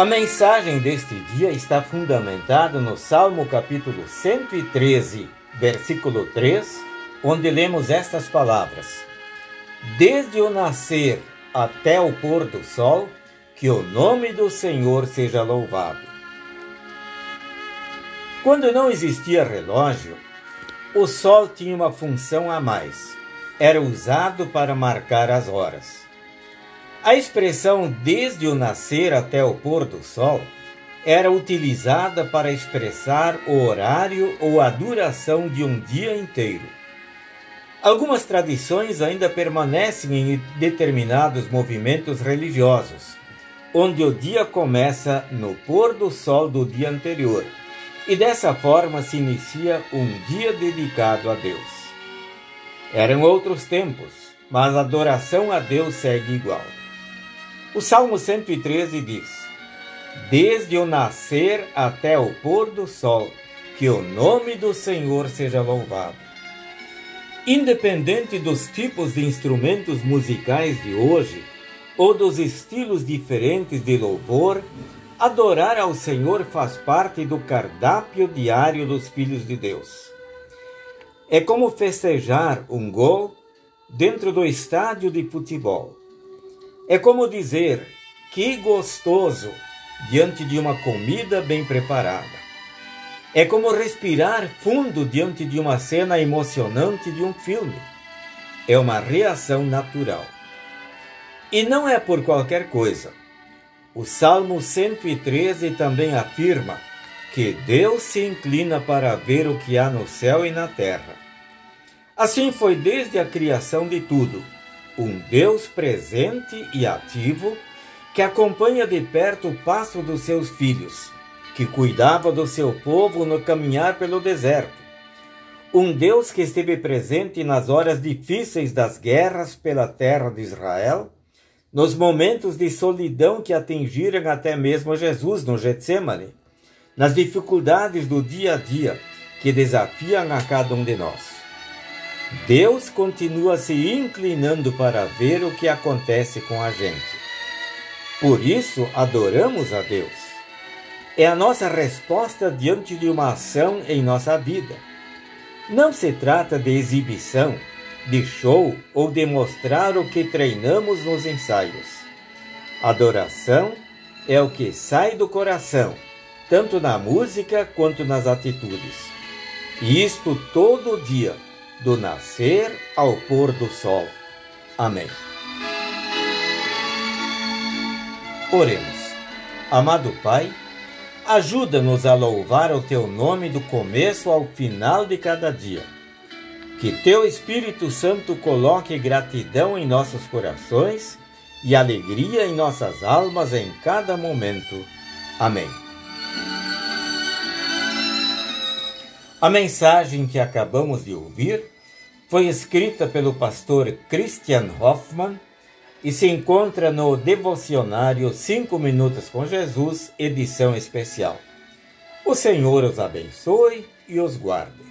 A mensagem deste dia está fundamentada no Salmo capítulo 113, versículo 3, onde lemos estas palavras: Desde o nascer até o pôr do sol, que o nome do Senhor seja louvado. Quando não existia relógio, o sol tinha uma função a mais. Era usado para marcar as horas. A expressão desde o nascer até o pôr do sol era utilizada para expressar o horário ou a duração de um dia inteiro. Algumas tradições ainda permanecem em determinados movimentos religiosos, onde o dia começa no pôr do sol do dia anterior, e dessa forma se inicia um dia dedicado a Deus. Eram outros tempos, mas a adoração a Deus segue igual. O Salmo 113 diz: Desde o nascer até o pôr do sol, que o nome do Senhor seja louvado. Independente dos tipos de instrumentos musicais de hoje, ou dos estilos diferentes de louvor, adorar ao Senhor faz parte do cardápio diário dos filhos de Deus. É como festejar um gol dentro do estádio de futebol. É como dizer que gostoso diante de uma comida bem preparada. É como respirar fundo diante de uma cena emocionante de um filme. É uma reação natural. E não é por qualquer coisa. O Salmo 113 também afirma que Deus se inclina para ver o que há no céu e na terra. Assim foi desde a criação de tudo um Deus presente e ativo que acompanha de perto o passo dos seus filhos, que cuidava do seu povo no caminhar pelo deserto. Um Deus que esteve presente nas horas difíceis das guerras pela terra de Israel, nos momentos de solidão que atingiram até mesmo Jesus no Getsemane, nas dificuldades do dia a dia que desafiam a cada um de nós. Deus continua se inclinando para ver o que acontece com a gente. Por isso, adoramos a Deus. É a nossa resposta diante de uma ação em nossa vida. Não se trata de exibição, de show ou de mostrar o que treinamos nos ensaios. Adoração é o que sai do coração, tanto na música quanto nas atitudes. E isto todo dia do nascer ao pôr do sol. Amém. Oremos. Amado Pai, ajuda-nos a louvar o teu nome do começo ao final de cada dia. Que teu Espírito Santo coloque gratidão em nossos corações e alegria em nossas almas em cada momento. Amém. A mensagem que acabamos de ouvir foi escrita pelo pastor Christian Hoffman e se encontra no devocionário 5 Minutos com Jesus, edição especial. O Senhor os abençoe e os guarde.